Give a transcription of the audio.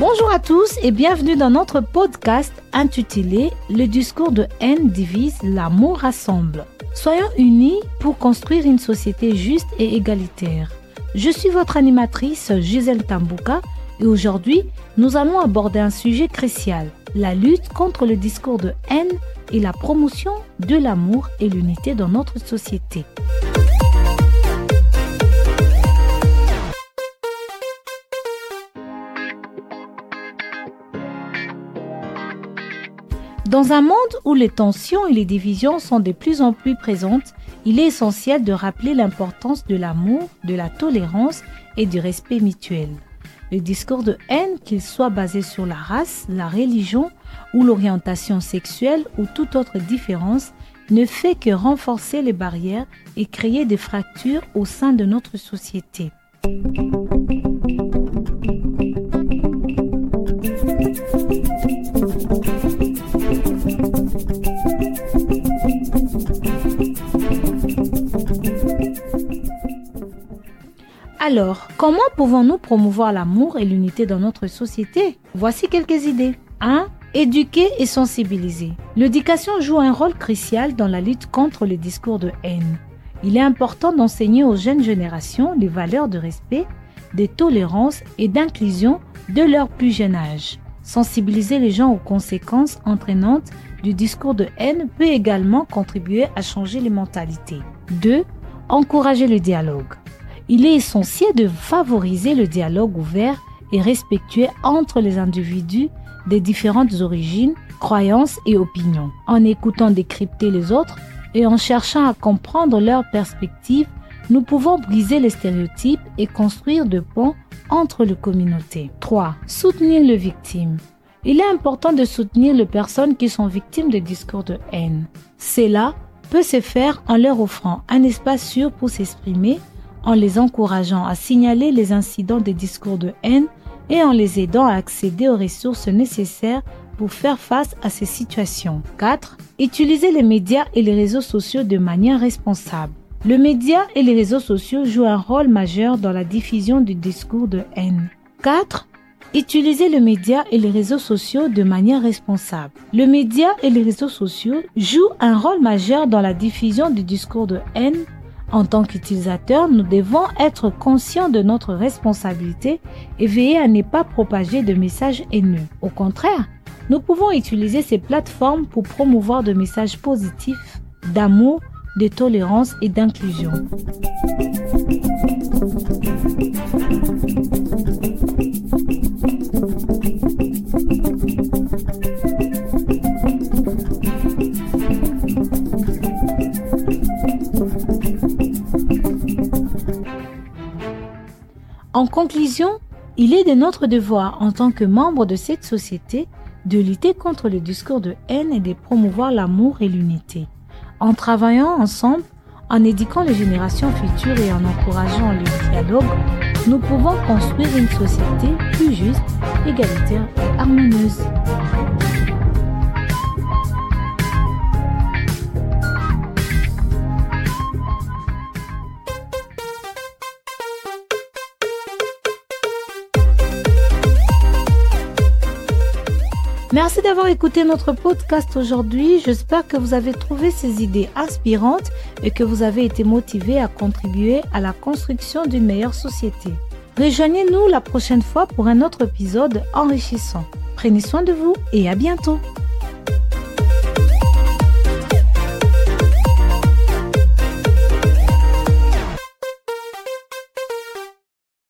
Bonjour à tous et bienvenue dans notre podcast intitulé Le discours de haine divise, l'amour rassemble. Soyons unis pour construire une société juste et égalitaire. Je suis votre animatrice Gisèle Tambouka et aujourd'hui, nous allons aborder un sujet crucial, la lutte contre le discours de haine et la promotion de l'amour et l'unité dans notre société. Dans un monde où les tensions et les divisions sont de plus en plus présentes, il est essentiel de rappeler l'importance de l'amour, de la tolérance et du respect mutuel. Le discours de haine, qu'il soit basé sur la race, la religion ou l'orientation sexuelle ou toute autre différence, ne fait que renforcer les barrières et créer des fractures au sein de notre société. Alors, comment pouvons-nous promouvoir l'amour et l'unité dans notre société? Voici quelques idées. 1. Éduquer et sensibiliser. L'éducation joue un rôle crucial dans la lutte contre les discours de haine. Il est important d'enseigner aux jeunes générations les valeurs de respect, de tolérance et d'inclusion de leur plus jeune âge. Sensibiliser les gens aux conséquences entraînantes du discours de haine peut également contribuer à changer les mentalités. 2. Encourager le dialogue il est essentiel de favoriser le dialogue ouvert et respectueux entre les individus des différentes origines, croyances et opinions. En écoutant décrypter les autres et en cherchant à comprendre leurs perspectives, nous pouvons briser les stéréotypes et construire de ponts entre les communautés. 3. Soutenir les victimes. Il est important de soutenir les personnes qui sont victimes de discours de haine. Cela peut se faire en leur offrant un espace sûr pour s'exprimer en les encourageant à signaler les incidents des discours de haine et en les aidant à accéder aux ressources nécessaires pour faire face à ces situations. 4. Utiliser les médias et les réseaux sociaux de manière responsable. Le média et les réseaux sociaux jouent un rôle majeur dans la diffusion du discours de haine. 4. Utiliser le média et les réseaux sociaux de manière responsable. Le média et les réseaux sociaux jouent un rôle majeur dans la diffusion du discours de haine en tant qu'utilisateurs, nous devons être conscients de notre responsabilité et veiller à ne pas propager de messages haineux. Au contraire, nous pouvons utiliser ces plateformes pour promouvoir des messages positifs d'amour, de tolérance et d'inclusion. En conclusion, il est de notre devoir en tant que membre de cette société de lutter contre le discours de haine et de promouvoir l'amour et l'unité. En travaillant ensemble, en éduquant les générations futures et en encourageant le dialogue, nous pouvons construire une société plus juste, égalitaire et harmonieuse. Merci d'avoir écouté notre podcast aujourd'hui. J'espère que vous avez trouvé ces idées inspirantes et que vous avez été motivé à contribuer à la construction d'une meilleure société. Rejoignez-nous la prochaine fois pour un autre épisode enrichissant. Prenez soin de vous et à bientôt.